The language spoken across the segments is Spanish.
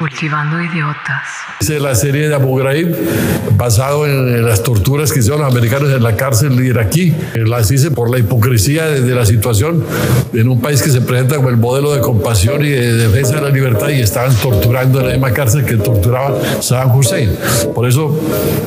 Cultivando idiotas. Hice la serie de Abu Ghraib basado en las torturas que hicieron los americanos en la cárcel iraquí. Las hice por la hipocresía de, la situación en un país que se presenta como el modelo de compasión y de defensa de la libertad y estaban torturando en la misma cárcel que torturaba Saddam Hussein. Por eso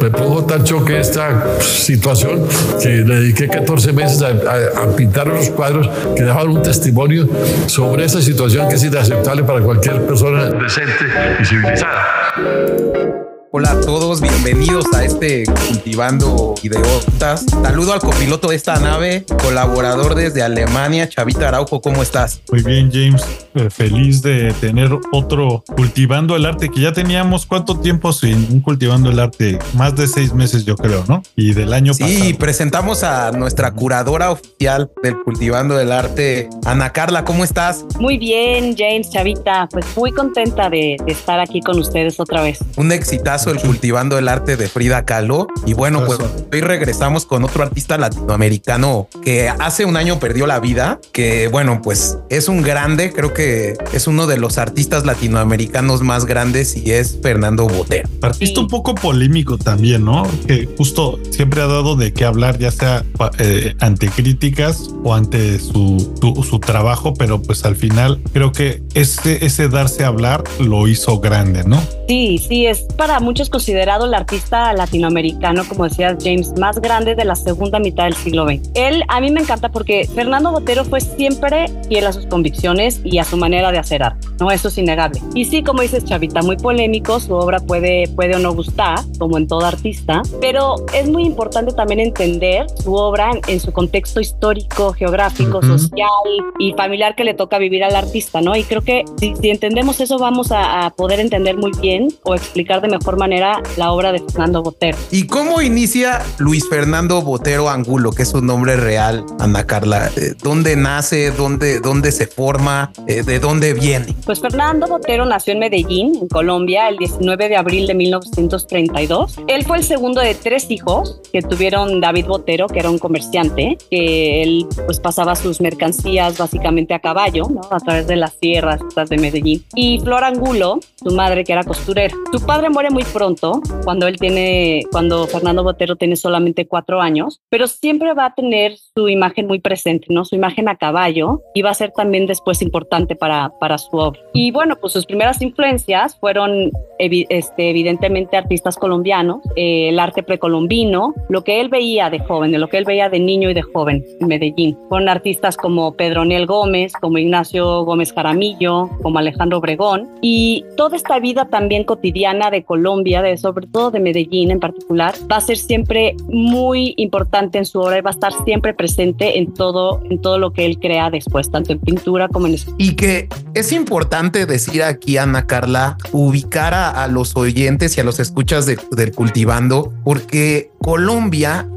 me produjo tan choque esta situación que le dediqué 14 meses a, a pintar unos cuadros que dejaban un testimonio sobre esa situación que es inaceptable para cualquier persona decente y civilizada. Hola a todos, bienvenidos a este Cultivando Ideotas. Saludo al copiloto de esta nave, colaborador desde Alemania, Chavita Araujo, ¿cómo estás? Muy bien, James. Eh, feliz de tener otro Cultivando el Arte, que ya teníamos cuánto tiempo sin un Cultivando el Arte, más de seis meses yo creo, ¿no? Y del año pasado. Sí, presentamos a nuestra curadora oficial del Cultivando el Arte, Ana Carla, ¿cómo estás? Muy bien, James, Chavita, pues muy contenta de, de estar aquí con ustedes otra vez. Un exitazo el Cultivando el Arte de Frida Kahlo. Y bueno, pues hoy regresamos con otro artista latinoamericano que hace un año perdió la vida, que bueno, pues es un grande, creo que es uno de los artistas latinoamericanos más grandes y es Fernando Botero. Artista un poco polémico también, ¿no? Que justo siempre ha dado de qué hablar, ya sea eh, ante críticas o ante su, su, trabajo, pero pues al final creo que ese, ese darse a hablar lo hizo grande, ¿no? Sí, sí, es para muchos considerado el artista latinoamericano, como decía James, más grande de la segunda mitad del siglo XX. Él a mí me encanta porque Fernando Botero fue siempre fiel a sus convicciones y a su manera de hacer arte, ¿no? Eso es innegable. Y sí, como dices Chavita, muy polémico, su obra puede, puede o no gustar, como en todo artista, pero es muy importante también entender su obra en, su contexto histórico, geográfico, social y familiar que le toca vivir al artista, ¿no? Y creo que si, entendemos eso vamos a, a poder entender muy bien o explicar de mejor manera la obra de Fernando Botero. ¿Y cómo inicia Luis Fernando Botero Angulo, que es su nombre real, Ana Carla? Eh, ¿Dónde nace? ¿Dónde, dónde se forma? Eh, ¿De dónde viene? Pues Fernando Botero nació en Medellín, en Colombia, el 19 de abril de 1932. Él fue el segundo de tres hijos que tuvieron David Botero, que era un comerciante, que él pues pasaba sus mercancías básicamente a caballo, ¿no? A través de las sierras de Medellín. Y Flor Angulo, su madre, que era costurera. Su padre muere muy pronto, cuando él tiene, cuando Fernando Botero tiene solamente cuatro años, pero siempre va a tener su imagen muy presente, ¿no? Su imagen a caballo y va a ser también después importante para, para su obra. Y bueno, pues sus primeras influencias fueron este, evidentemente artistas colombianos, eh, el arte precolombino, lo que él veía de joven, lo que él veía de niño y de joven en Medellín. Fueron artistas como Pedro Niel Gómez, como Ignacio Gómez Jaramillo, como Alejandro Obregón y toda esta vida también cotidiana de Colombia de, sobre todo de Medellín en particular, va a ser siempre muy importante en su obra y va a estar siempre presente en todo, en todo lo que él crea después, tanto en pintura como en... Y que es importante decir aquí, Ana Carla, ubicar a, los oyentes y a los escuchas de, del cultivando, porque Colombia,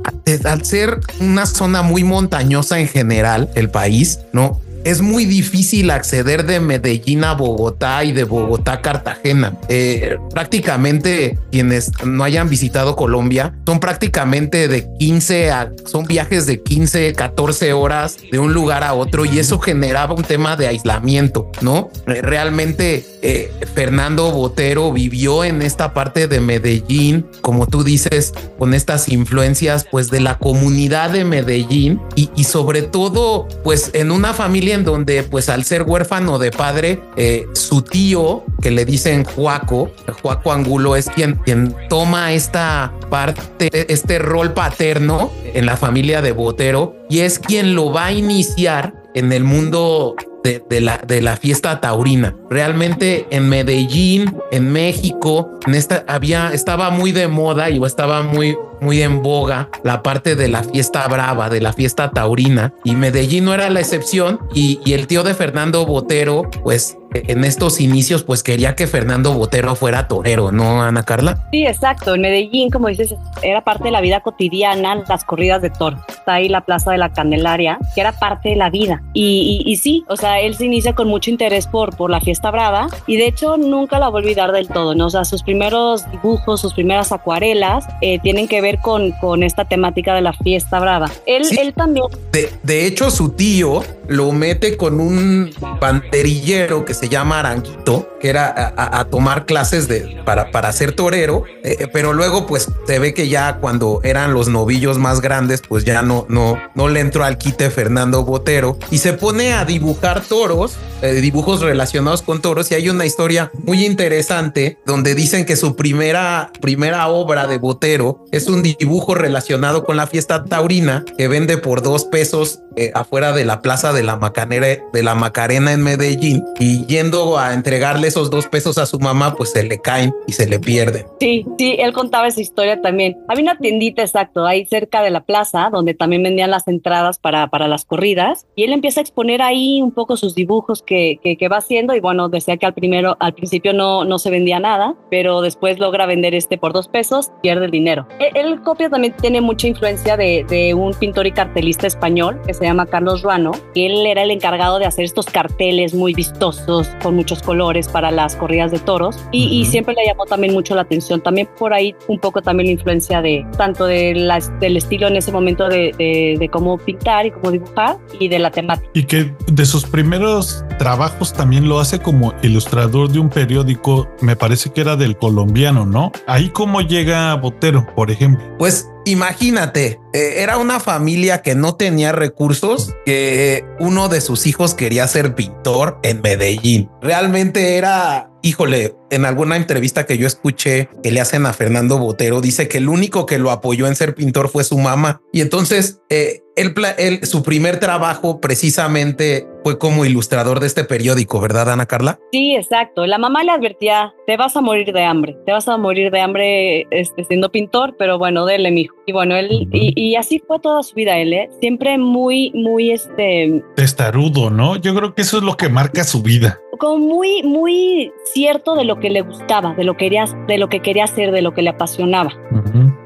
al ser una zona muy montañosa en general, el país, ¿no? Es muy difícil acceder de Medellín a Bogotá y de Bogotá a Cartagena. Eh, prácticamente quienes no hayan visitado Colombia son prácticamente de 15 a son viajes de 15, 14 horas de un lugar a otro y eso generaba un tema de aislamiento, ¿no? Eh, realmente eh, Fernando Botero vivió en esta parte de Medellín, como tú dices, con estas influencias pues de la comunidad de Medellín y, y sobre todo pues en una familia donde pues al ser huérfano de padre, eh, su tío, que le dicen Juaco, Juaco Angulo es quien, quien toma esta parte, este rol paterno en la familia de Botero y es quien lo va a iniciar en el mundo de, la, de la fiesta taurina. Realmente en Medellín, en México, en esta había, estaba muy de moda y estaba muy, muy en boga la parte de la fiesta brava, de la fiesta taurina. Y Medellín no era la excepción. Y, y el tío de Fernando Botero, pues en estos inicios, pues quería que Fernando Botero fuera torero, ¿no, Ana Carla? Sí, exacto. En Medellín, como dices, era parte de la vida cotidiana, las corridas de toro. Está ahí la Plaza de la Candelaria, que era parte de la vida. Y, y, sí, o sea, él se inicia con mucho interés por, por la fiesta brava y de hecho nunca la va a olvidar del todo, ¿no? O sea, sus primeros dibujos, sus primeras acuarelas eh, tienen que ver con, con esta temática de la fiesta brava. Él, él también... De, de hecho, su tío lo mete con un panterillero que se llama Aranguito, que era a, tomar clases de, para, para ser torero, eh, eh, pero luego pues se ve que ya cuando eran los novillos más grandes, pues ya no, no, no le entró al quite Fernando Botero y se pone a dibujar toros, eh, dibujos relacionados con toros y hay una historia muy interesante donde dicen que su primera, primera obra de Botero es un dibujo relacionado con la fiesta taurina que vende por dos pesos afuera de la plaza de la Macanera, de la Macarena en Medellín y yendo a entregarle esos dos pesos a su mamá, pues se le caen y se le pierden. Sí, sí, él contaba esa historia también. Había una tiendita exacto ahí cerca de la plaza donde también vendían las entradas para, para las corridas y él empieza a exponer ahí un poco sus dibujos que, que, va haciendo y bueno, decía que al primero, al principio no, no se vendía nada, pero después logra vender este por dos pesos, pierde el dinero. El, copia también tiene mucha influencia de, de un pintor y cartelista español que se llama Carlos Ruano, que él era el encargado de hacer estos carteles muy vistosos con muchos colores para las corridas de toros y, y siempre le llamó también mucho la atención. También por ahí un poco también la influencia de tanto de del estilo en ese momento de, de, cómo pintar y cómo dibujar y de la temática. Y que de sus primeros trabajos también lo hace como ilustrador de un periódico, me parece que era del colombiano, ¿no? Ahí cómo llega Botero, por ejemplo. Pues imagínate, eh, era una familia que no tenía recursos, que uno de sus hijos quería ser pintor en Medellín. Realmente era híjole, en alguna entrevista que yo escuché que le hacen a Fernando Botero, dice que el único que lo apoyó en ser pintor fue su mamá. Y entonces, eh, él, su primer trabajo precisamente fue como ilustrador de este periódico, ¿verdad, Ana Carla? Sí, exacto. La mamá le advertía, te vas a morir de hambre, te vas a morir de hambre este, siendo pintor, pero bueno, dele, mijo. Y bueno, él, y, así fue toda su vida él, ¿eh? Siempre muy, muy, este... Testarudo, ¿no? Yo creo que eso es lo que marca su vida como muy, muy cierto de lo que le gustaba, de lo, que quería, de lo que quería hacer, de lo que le apasionaba.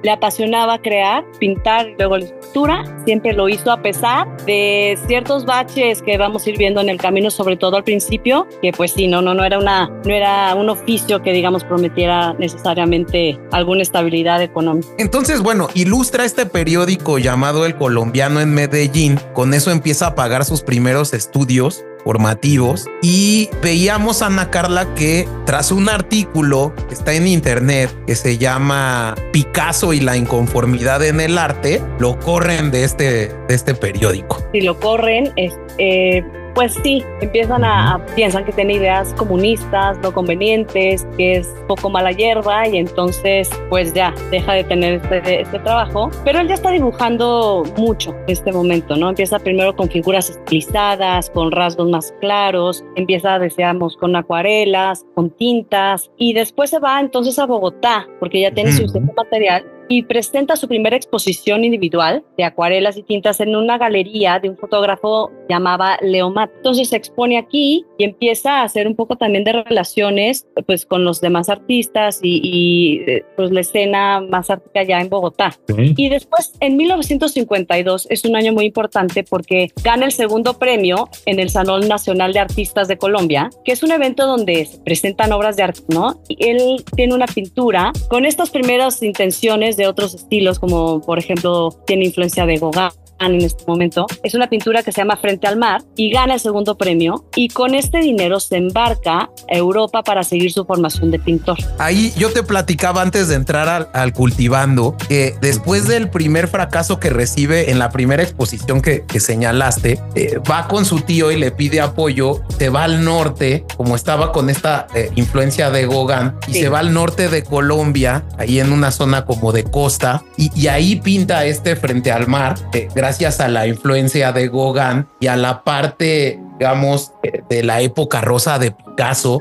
Le apasionaba crear, pintar luego la escultura. Siempre lo hizo a pesar de ciertos baches que vamos a ir viendo en el camino, sobre todo al principio, que pues sí, no, no, no era una, no era un oficio que digamos prometiera necesariamente alguna estabilidad económica. Entonces, bueno, ilustra este periódico llamado El Colombiano en Medellín. Con eso empieza a pagar sus primeros estudios formativos y veíamos a Ana Carla que tras un artículo que está en internet que se llama Picasso y la inconformidad en el arte, lo corren de este, de este periódico. Si lo corren, es, eh, pues sí, empiezan a, piensan que tiene ideas comunistas, no convenientes, que es poco mala hierba y entonces pues ya deja de tener este, este trabajo. Pero él ya está dibujando mucho en este momento, ¿no? Empieza primero con figuras estilizadas, con rasgos más claros, empieza, decíamos, con acuarelas, con tintas y después se va entonces a Bogotá porque ya tiene su material y presenta su primera exposición individual de acuarelas y tintas en una galería de un fotógrafo llamaba Leomat. Entonces se expone aquí y empieza a hacer un poco también de relaciones pues con los demás artistas y, eh, pues la escena más artística ya en Bogotá. Y después en 1952 es un año muy importante porque gana el segundo premio en el Salón Nacional de Artistas de Colombia, que es un evento donde se presentan obras de arte, ¿no? Y él tiene una pintura con estas primeras intenciones de otros estilos, como por ejemplo tiene influencia de Gauguin en este momento. Es una pintura que se llama Frente al Mar y gana el segundo premio y con este dinero se embarca a Europa para seguir su formación de pintor. Ahí yo te platicaba antes de entrar al, cultivando que después del primer fracaso que recibe en la primera exposición que, señalaste, eh, va con su tío y le pide apoyo, se va al norte, como estaba con esta eh, influencia de Gauguin, y se va al norte de Colombia, ahí en una zona como de costa, y, ahí pinta este frente al mar, eh, gracias a la influencia de Gauguin y a la parte, digamos, de la época rosa de Picasso,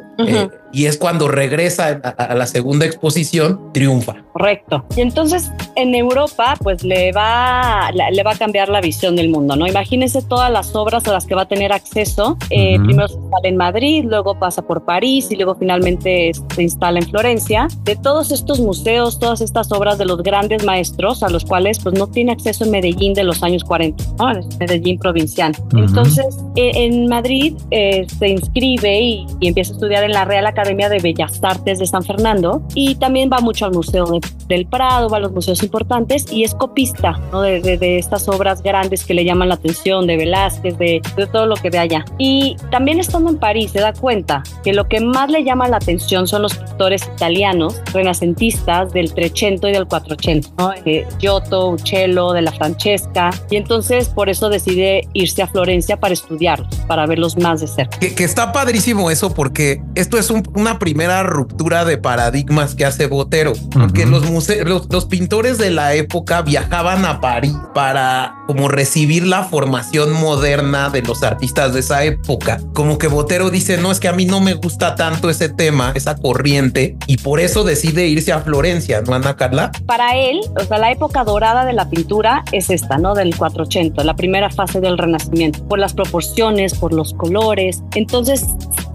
y es cuando regresa a, la segunda exposición, triunfa. Correcto. Y entonces en Europa, pues le va, le va a cambiar la visión del mundo, ¿no? Imagínense todas las obras a las que va a tener acceso. Eh, primero se instala en Madrid, luego pasa por París y luego finalmente se instala en Florencia. De todos estos museos, todas estas obras de los grandes maestros a los cuales pues no tiene acceso en Medellín de los años 40, ¿no? Medellín provincial. Entonces e, en Madrid eh, se inscribe y, y empieza a estudiar en la Real Academia Academia de Bellas Artes de San Fernando y también va mucho al Museo del Prado, va a los museos importantes y es copista ¿no? de, de, estas obras grandes que le llaman la atención, de Velázquez, de, de todo lo que ve allá. Y también estando en París se da cuenta que lo que más le llama la atención son los pintores italianos renacentistas del 300 y del 400, ¿no? Eh, Giotto, Uccello, de la Francesca, y entonces por eso decide irse a Florencia para estudiarlos, para verlos más de cerca. Que, que está padrísimo eso porque esto es un, una primera ruptura de paradigmas que hace Botero, porque uh -huh. los, museos, los, los pintores de la época viajaban a París para como recibir la formación moderna de los artistas de esa época. Como que Botero dice, no, es que a mí no me gusta tanto ese tema, esa corriente, y por eso decide irse a Florencia, ¿no, Ana Carla? Para él, o sea, la época dorada de la pintura es esta, ¿no? Del 480, la primera fase del Renacimiento, por las proporciones, por los colores. Entonces,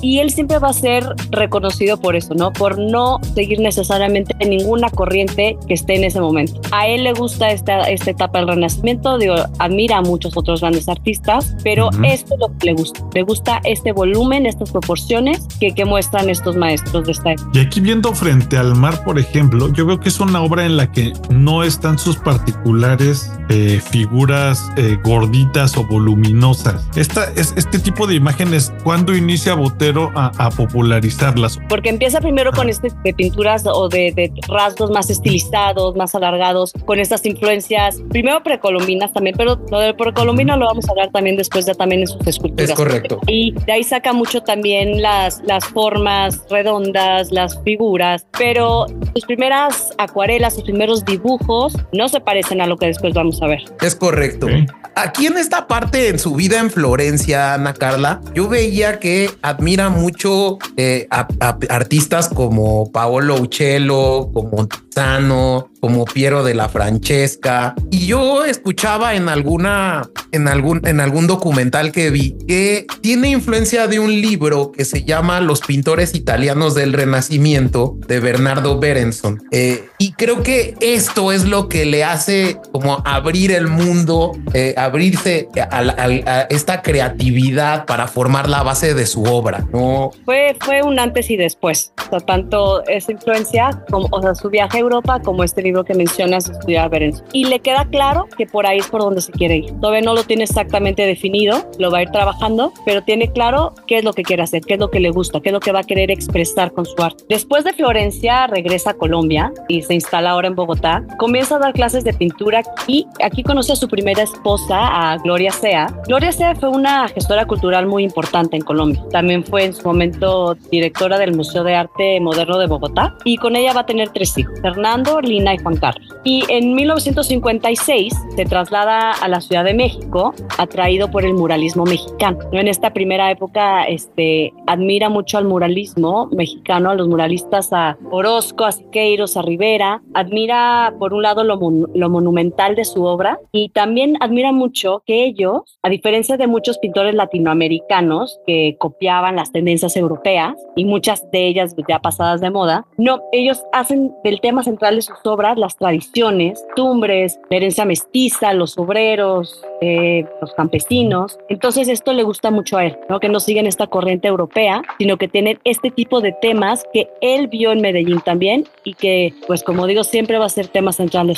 y él siempre va a ser reconocido por eso, ¿no? Por no seguir necesariamente ninguna corriente que esté en ese momento. A él le gusta esta, esta etapa del Renacimiento, digo, admira a muchos otros grandes artistas, pero uh -huh. esto es lo que le gusta. Le gusta este volumen, estas proporciones que, que muestran estos maestros de esta época. Y aquí viendo frente al mar, por ejemplo, yo veo que es una obra en la que no están sus particulares eh, figuras eh, gorditas o voluminosas. Esta, es, este tipo de imágenes, ¿cuándo inicia Botero a, a popularizarlas? Porque empieza primero con este de pinturas o de, de, rasgos más estilizados, más alargados, con estas influencias, primero precolombinas también, pero lo del precolombino lo vamos a hablar también después ya también en sus esculturas. Es correcto. Y de ahí saca mucho también las, las formas redondas, las figuras, pero sus primeras acuarelas, sus primeros dibujos no se parecen a lo que después vamos a ver. Es correcto. Sí. Aquí en esta parte en su vida en Florencia, Ana Carla, yo veía que admira mucho eh, a, artistas como Paolo Uccello, como Tiziano, como Piero de la Francesca. Y yo escuchaba en alguna, en algún, en algún documental que vi que tiene influencia de un libro que se llama Los pintores italianos del Renacimiento de Bernardo Berenson. Eh, y creo que esto es lo que le hace como abrir el mundo, eh, abrirse a, esta creatividad para formar la base de su obra. ¿no? Fue, fue un antes y después. O sea, tanto esa influencia como o sea, su viaje a Europa como este libro que mencionas, estudiar Berenson. Y le queda claro que por ahí es por donde se quiere ir. Todavía no lo tiene exactamente definido, lo va a ir trabajando, pero tiene claro qué es lo que quiere hacer, qué es lo que le gusta, qué es lo que va a querer expresar con su arte. Después de Florencia regresa a Colombia y se instala ahora en Bogotá. Comienza a dar clases de pintura y aquí conoce a su primera esposa, a Gloria Sea. Gloria Sea fue una gestora cultural muy importante en Colombia. También fue en su momento directora del Museo de Arte Moderno de Bogotá y con ella va a tener tres hijos, Fernando, Lina y Juan Carlos. Y en 1956 se traslada a la Ciudad de México, atraído por el muralismo mexicano. En esta primera época este, admira mucho al muralismo mexicano, a los muralistas, a Orozco, a Siqueiros, a Rivera. Admira, por un lado, lo, mon lo monumental de su obra y también admira mucho que ellos, a diferencia de muchos pintores latinoamericanos que copiaban las tendencias europeas y muchas de ellas ya pasadas de moda, no, ellos hacen del tema central de sus obras las tradiciones, tumbres, la herencia mestiza, los obreros, eh, los campesinos. Entonces esto le gusta mucho a él, ¿no? que no siguen esta corriente europea, sino que tienen este tipo de temas que él vio en Medellín también y que, pues como digo, siempre va a ser tema central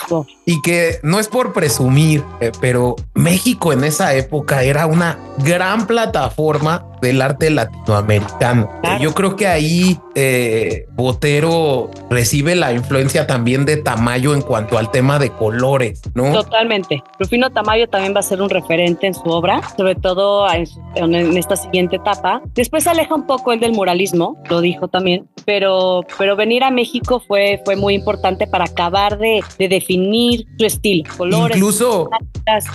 Y que no es por presumir, eh, pero México en esa época era una gran plataforma del arte latinoamericano. Claro. Yo creo que ahí eh, Botero recibe la influencia también de Tamayo en cuanto al tema de colores, ¿no? Totalmente. Rufino Tamayo también va a ser un referente en su obra, sobre todo en, en esta siguiente etapa. Después se aleja un poco el del muralismo, lo dijo también, pero, pero venir a México fue, fue muy importante para acabar de, de definir su estilo, colores. Incluso,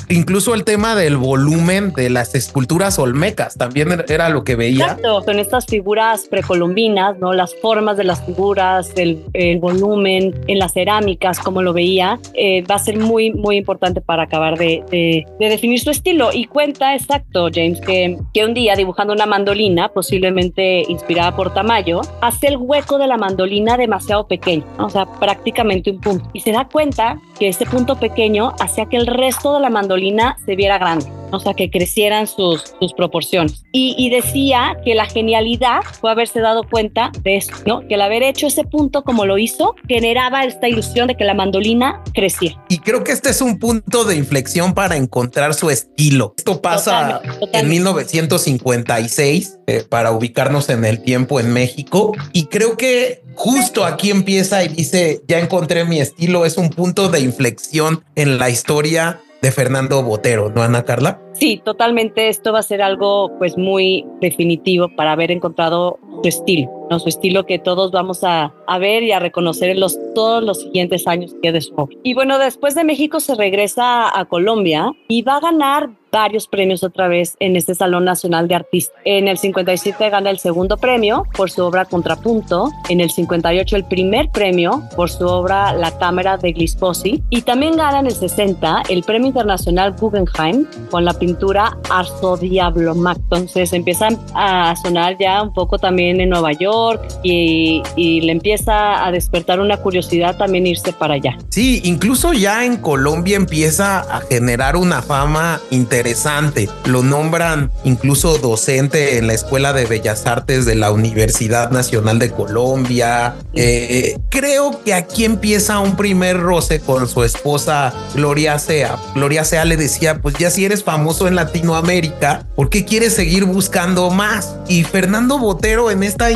incluso el tema del volumen de las esculturas olmecas también era lo que veía. Exacto, con estas figuras precolombinas, ¿no? Las formas de las figuras, el, el volumen en las cerámicas, como lo veía, eh, va a ser muy, muy importante para acabar de, de, de, definir su estilo. Y cuenta, exacto, James, que, que un día dibujando una mandolina, posiblemente inspirada por Tamayo, hace el hueco de la mandolina demasiado pequeño, ¿no? o sea, prácticamente un punto. Y se da cuenta que ese punto pequeño hacía que el resto de la mandolina se viera grande o sea, que crecieran sus, sus proporciones. Y, y, decía que la genialidad fue haberse dado cuenta de eso, ¿no? Que el haber hecho ese punto como lo hizo generaba esta ilusión de que la mandolina crecía. Y creo que este es un punto de inflexión para encontrar su estilo. Esto pasa totalmente, totalmente. en 1956 eh, para ubicarnos en el tiempo en México. Y creo que justo aquí empieza y dice, ya encontré mi estilo, es un punto de inflexión en la historia de Fernando Botero, ¿no, Ana Carla? Sí, totalmente. Esto va a ser algo pues muy definitivo para haber encontrado su estilo, ¿no? su estilo que todos vamos a, a ver y a reconocer en los, todos los siguientes años que de su obra. Y bueno, después de México se regresa a Colombia y va a ganar varios premios otra vez en este Salón Nacional de Artistas. En el 57 gana el segundo premio por su obra Contrapunto, en el 58 el primer premio por su obra La Cámara de Glisposi y también gana en el 60 el Premio Internacional Guggenheim con la pintura Arzo Diablo Mac. Entonces empiezan a sonar ya un poco también en Nueva York y, y le empieza a despertar una curiosidad también irse para allá. Sí, incluso ya en Colombia empieza a generar una fama interesante. Lo nombran incluso docente en la Escuela de Bellas Artes de la Universidad Nacional de Colombia. Eh, creo que aquí empieza un primer roce con su esposa Gloria Sea. Gloria Sea le decía, pues ya si eres famoso en Latinoamérica, ¿por qué quieres seguir buscando más? Y Fernando Botero en esta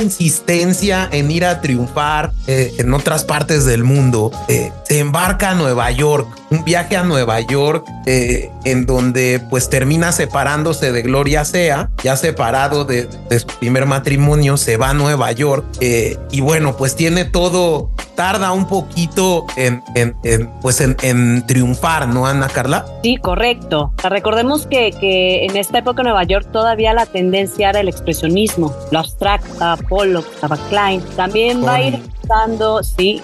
en ir a triunfar eh, en otras partes del mundo, eh, se embarca a Nueva York, un viaje a Nueva York eh, en donde pues termina separándose de Gloria Sea, ya separado de, de su primer matrimonio, se va a Nueva York eh, y bueno, pues tiene todo, tarda un poquito en, en, en pues en, en, triunfar, ¿no, Ana Carla? Sí, correcto. Recordemos que, que en esta época en Nueva York todavía la tendencia era el expresionismo, lo abstracta, Pollock, estaba Klein, también va a ir empezando, sí,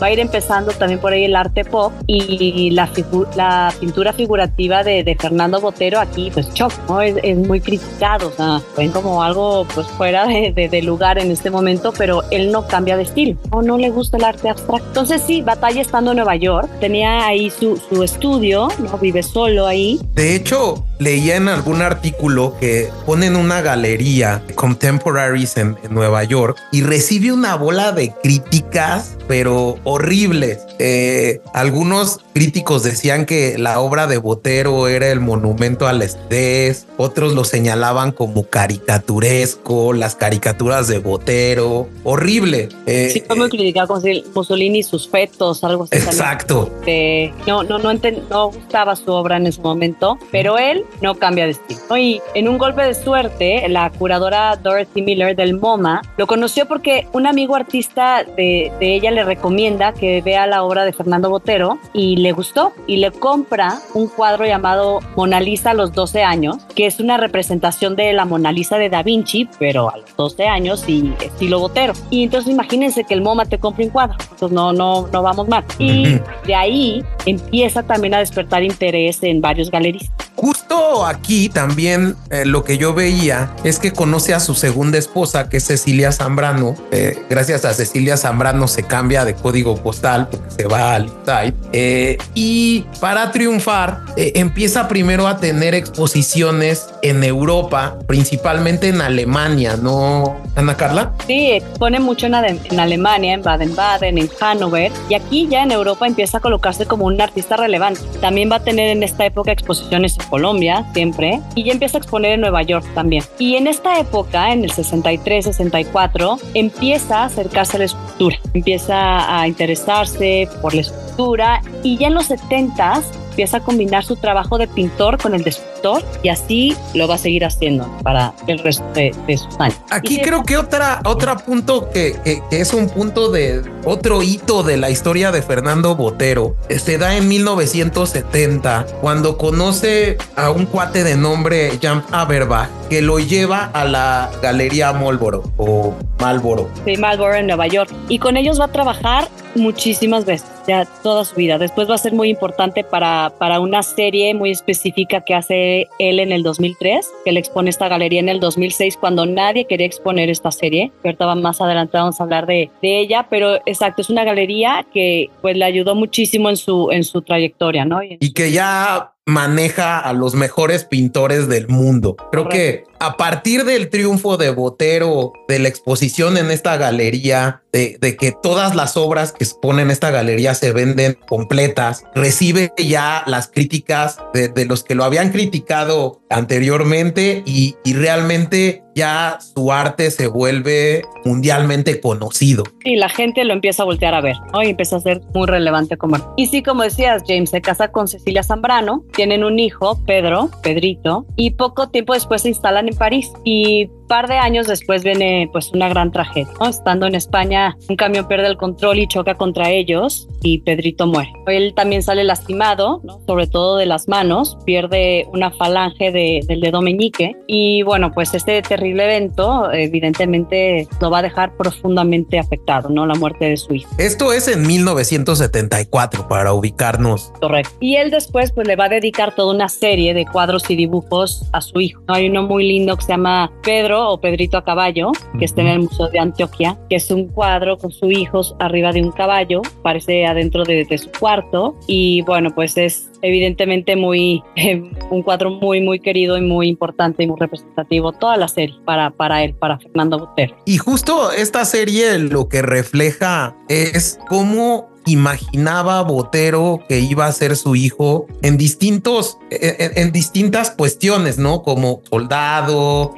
va a ir empezando también por ahí el arte pop y la, la pintura figurativa de, Fernando Botero aquí, pues choc. Es, muy criticado, o sea, ven como algo pues fuera de, lugar en este momento, pero él no cambia de estilo, o no le gusta el arte abstracto. Entonces sí, batalla estando en Nueva York, tenía ahí su, su estudio, ¿no? Vive solo ahí. De hecho, leía en algún artículo que ponen una galería Contemporaries en, en Nueva York y recibe una bola de críticas, pero horribles. Eh, algunos críticos decían que la obra de Botero era el monumento al estrés, otros lo señalaban como caricaturesco, las caricaturas de Botero, horrible. Eh, sí, fue muy criticado con Mussolini y sus fetos, algo así. Exacto. Eh, no, no, no, no gustaba su obra en ese momento, pero él no cambia de estilo. Y en un golpe de suerte, la curadora Dorothy Miller del MoMA lo conoció porque un amigo artista de, de ella le recomienda que vea la obra de Fernando Botero y le gustó y le compra un cuadro llamado Mona Lisa a los 12 años, que es una representación de la Mona Lisa de Da Vinci, pero a los 12 años y estilo Botero. Y entonces imagínense que el MoMA te compre un cuadro, entonces no, no, no vamos mal. Y de ahí empieza también a despertar interés en varios galeristas. Justo aquí también eh, lo que yo veía es que conoce a su segunda esposa, que es Cecilia Zambrano. Eh, gracias a Cecilia Zambrano se cambia de código postal porque se va al site. Eh, y para triunfar, eh, empieza primero a tener exposiciones en Europa, principalmente en Alemania, ¿no, Ana Carla? Sí, expone mucho en, en Alemania, en Baden-Baden, en Hannover. Y aquí ya en Europa empieza a colocarse como un artista relevante. También va a tener en esta época exposiciones Colombia, siempre. Y ya empieza a exponer en Nueva York también. Y en esta época, en el 63, 64, empieza a acercarse a la escultura. Empieza a interesarse por la escultura. Y ya en los 70s empieza a combinar su trabajo de pintor con el de escultor y así lo va a seguir haciendo para el resto de, de sus años. Aquí creo que otra, otro punto que, que, que, es un punto de otro hito de la historia de Fernando Botero se da en 1970 cuando conoce a un cuate de nombre Jan Aberbach que lo lleva a la Galería Molboro o Malboro. Sí, Malboro en Nueva York. Y con ellos va a trabajar muchísimas veces, ya toda su vida. Después va a ser muy importante para, para una serie muy específica que hace él en el 2003, que le expone esta galería en el 2006 cuando nadie quería exponer esta serie. Ahorita más adelante vamos a hablar de, de, ella, pero exacto, es una galería que pues le ayudó muchísimo en su, en su trayectoria, ¿no? Y que ya maneja a los mejores pintores del mundo. Creo que a partir del triunfo de Botero, de la exposición en esta galería, de, que todas las obras que exponen en esta galería se venden completas, recibe ya las críticas de, los que lo habían criticado anteriormente y, y, realmente ya su arte se vuelve mundialmente conocido. Y la gente lo empieza a voltear a ver, ¿no? Y empieza a ser muy relevante como... Y sí, como decías, James se casa con Cecilia Zambrano, tienen un hijo, Pedro, Pedrito, y poco tiempo después se instalan en París. Y par de años después viene pues una gran tragedia. Estando en España, un camión pierde el control y choca contra ellos y Pedrito muere. Él también sale lastimado, sobre todo de las manos, pierde una falange del dedo meñique y bueno, pues este terrible evento evidentemente lo va a dejar profundamente afectado, ¿no? La muerte de su hijo. Esto es en 1974 para ubicarnos. Correcto. Y él después pues le va a dedicar toda una serie de cuadros y dibujos a su hijo. Hay uno muy lindo que se llama Pedro o Pedrito a caballo, que está en el Museo de Antioquia, que es un cuadro con sus hijos arriba de un caballo, parece adentro de, su cuarto y bueno, pues es evidentemente muy un cuadro muy muy querido y muy importante y muy representativo toda la serie para para él para Fernando Botero y justo esta serie lo que refleja es cómo imaginaba Botero que iba a ser su hijo en distintos, en, distintas cuestiones, ¿no? Como soldado,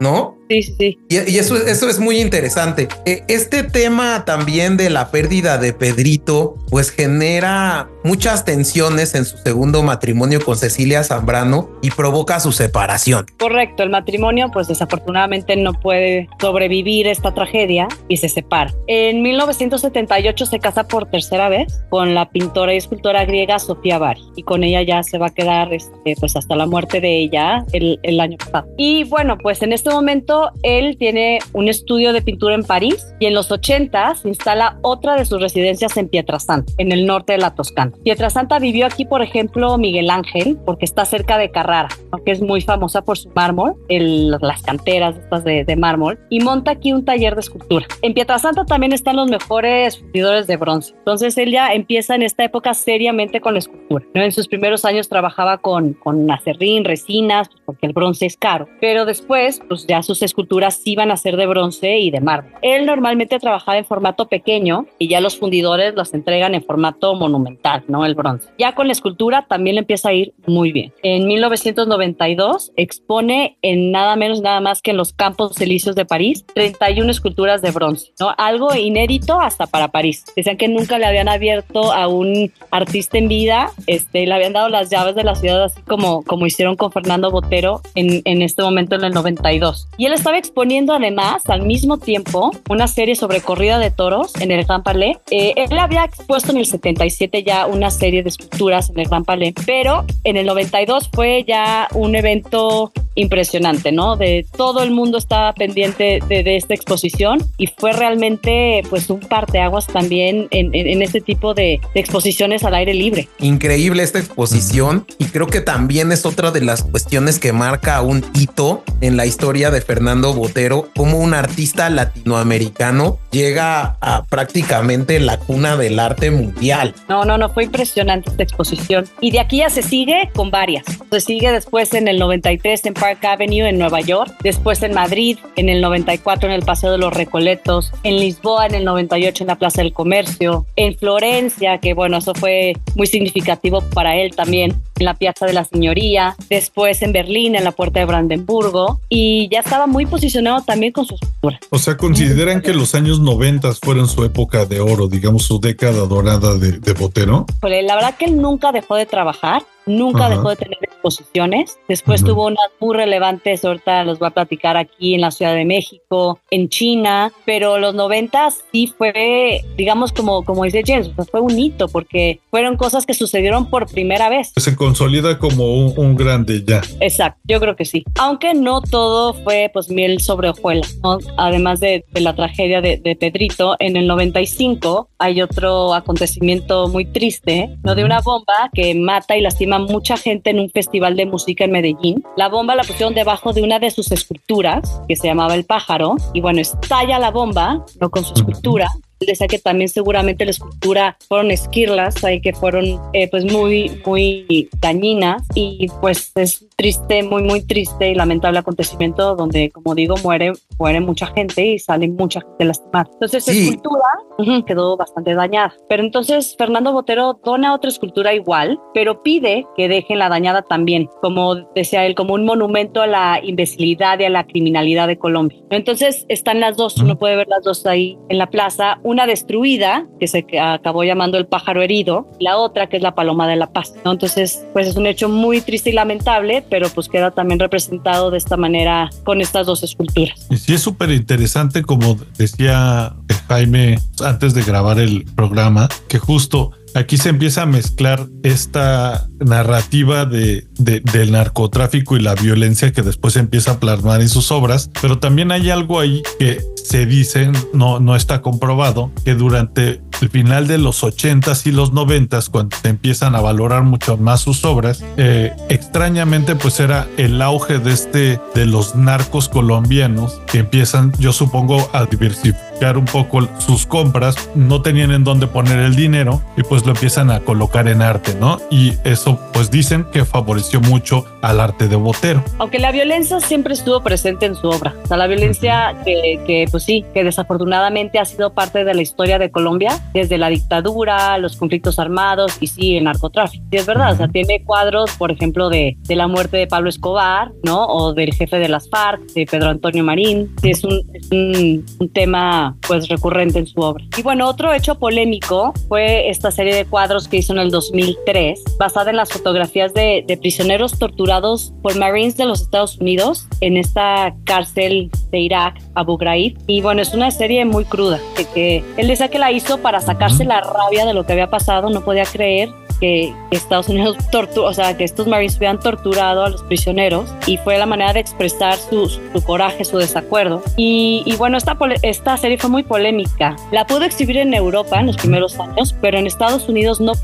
¿no? Sí, sí, Y, eso, eso es muy interesante. E, este tema también de la pérdida de Pedrito, pues genera muchas tensiones en su segundo matrimonio con Cecilia Zambrano y provoca su separación. Correcto, el matrimonio pues desafortunadamente no puede sobrevivir esta tragedia y se separa. En 1978 se casa por tercera vez con la pintora y escultora griega Sofía Bari y con ella ya se va a quedar este, pues hasta la muerte de ella el, el año pasado. Y bueno, pues en este momento él tiene un estudio de pintura en París y en los 80 se instala otra de sus residencias en Pietrasanta, en el norte de la Toscana. Pietrasanta vivió aquí, por ejemplo, Miguel Ángel, porque está cerca de Carrara, que es muy famosa por su mármol, las canteras estas de, mármol, y monta aquí un taller de escultura. En Pietrasanta también están los mejores fundidores de bronce. Entonces él ya empieza en esta época seriamente con la escultura. En sus primeros años trabajaba con, con acerrín, resinas, porque el bronce es caro, pero después pues ya sus esculturas iban a ser de bronce y de mármol. Él normalmente trabajaba en formato pequeño y ya los fundidores las entregan en formato monumental, ¿no? El bronce. Ya con la escultura también le empieza a ir muy bien. En 1992 expone en nada menos nada más que en los Campos Elíseos de París 31 esculturas de bronce, ¿no? Algo inédito hasta para París. Decían que nunca le habían abierto a un artista en vida, este, le habían dado las llaves de la ciudad así como, como hicieron con Fernando Botero en, en este momento en el 92. Y él estaba exponiendo además al mismo tiempo una serie sobre corrida de toros en el Gran Palais. Eh, él había expuesto en el 77 ya una serie de esculturas en el Gran Palais, pero en el 92 fue ya un evento impresionante, ¿no? De todo el mundo estaba pendiente de, esta exposición y fue realmente pues un parteaguas también en, en, este tipo de, de, exposiciones al aire libre. Increíble esta exposición y creo que también es otra de las cuestiones que marca un hito en la historia de Fernando Botero, como un artista latinoamericano llega a prácticamente la cuna del arte mundial. No, no, no, fue impresionante esta exposición. Y de aquí ya se sigue con varias. Se sigue después en el 93 en Park Avenue en Nueva York, después en Madrid, en el 94 en el Paseo de los Recoletos, en Lisboa en el 98 en la Plaza del Comercio, en Florencia, que bueno, eso fue muy significativo para él también, en la Piazza de la Señoría, después en Berlín, en la Puerta de Brandenburgo, y ya estaba muy posicionado también con su escultura. O sea, consideran que los años 90 fueron su época de oro, digamos, su década dorada de, de Botero. Pues la verdad que él nunca dejó de trabajar, nunca dejó de tener exposiciones. Después tuvo unas muy relevantes, ahorita los voy a platicar aquí en la Ciudad de México, en China, pero los 90 sí fue, digamos, como, como dice James, fue un hito porque fueron cosas que sucedieron por primera vez. Se consolida como un, grande ya. Exacto, yo creo que sí. Aunque no todo fue pues miel sobre hojuelas, ¿no? Además de, la tragedia de, de Pedrito, en el 95 hay otro acontecimiento muy triste, ¿no? De una bomba que mata y lastima mucha gente en un festival de música en Medellín. La bomba la pusieron debajo de una de sus esculturas, que se llamaba El Pájaro, y bueno, estalla la bomba, ¿no? Con su escultura, decía que también seguramente la escultura fueron esquirlas ahí que fueron eh, pues muy muy dañinas. Y pues es triste muy muy triste y lamentable acontecimiento donde como digo muere muere mucha gente y sale mucha gente lastimada. Entonces la escultura quedó bastante dañada. Pero entonces Fernando Botero dona otra escultura igual pero pide que dejen la dañada también como decía él como un monumento a la imbecilidad y a la criminalidad de Colombia. Entonces están las dos uno puede ver las dos ahí en la plaza. una destruida, que se acabó llamando el pájaro herido, la otra que es la paloma de la paz. Entonces, pues es un hecho muy triste y lamentable, pero pues queda también representado de esta manera con estas dos esculturas. Y sí es súper interesante, como decía Jaime antes de grabar el programa, que justo Aquí se empieza a mezclar esta narrativa de, del narcotráfico y la violencia que después empieza a plasmar en sus obras, pero también hay algo ahí que se dice, no, no está comprobado, que durante el final de los 80s y los 90s, cuando se empiezan a valorar mucho más sus obras, eh, extrañamente pues era el auge de este, de los narcos colombianos que empiezan, yo supongo, a diversificar un poco sus compras, no tenían en dónde poner el dinero y pues lo empiezan a colocar en arte, ¿no? Y eso pues dicen que favoreció mucho al arte de Botero. Aunque la violencia siempre estuvo presente en su obra, o sea, la violencia que, que pues sí, que desafortunadamente ha sido parte de la historia de Colombia, desde la dictadura, los conflictos armados y sí, el narcotráfico. Y es verdad, o sea, tiene cuadros, por ejemplo, de, de, la muerte de Pablo Escobar, ¿no? O del jefe de las FARC, de Pedro Antonio Marín. Es un, es un, un tema, pues, recurrente en su obra. Y bueno, otro hecho polémico fue esta serie de cuadros que hizo en el 2003, basada en las fotografías de, de prisioneros torturados por Marines de los Estados Unidos en esta cárcel de Irak, Abu Ghraib. Y bueno, es una serie muy cruda, de que él decía que la hizo para sacarse la rabia de lo que había pasado, no podía creer que Estados Unidos torturó, o sea, que estos Marines hubieran torturado a los prisioneros y fue la manera de expresar su, su coraje, su desacuerdo. Y, y, bueno, esta, esta serie fue muy polémica. La pudo exhibir en Europa en los primeros años, pero en Estados Unidos no,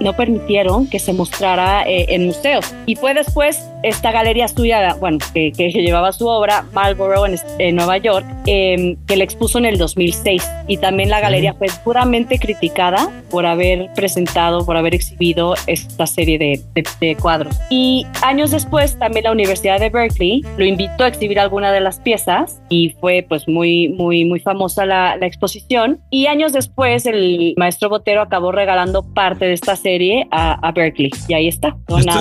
no permitieron que se mostrara eh, en museos. Y fue después esta galería suya, bueno, que, que llevaba su obra, Marlborough en, en Nueva York, eh, que la expuso en el 2006. Y también la galería fue puramente criticada por haber presentado, por haber exhibido esta serie de, de, cuadros. Y años después también la Universidad de Berkeley lo invitó a exhibir alguna de las piezas y fue pues muy, muy, muy famosa la, la exposición. Y años después el maestro Botero acabó regalando parte de esta serie a, a Berkeley y ahí está.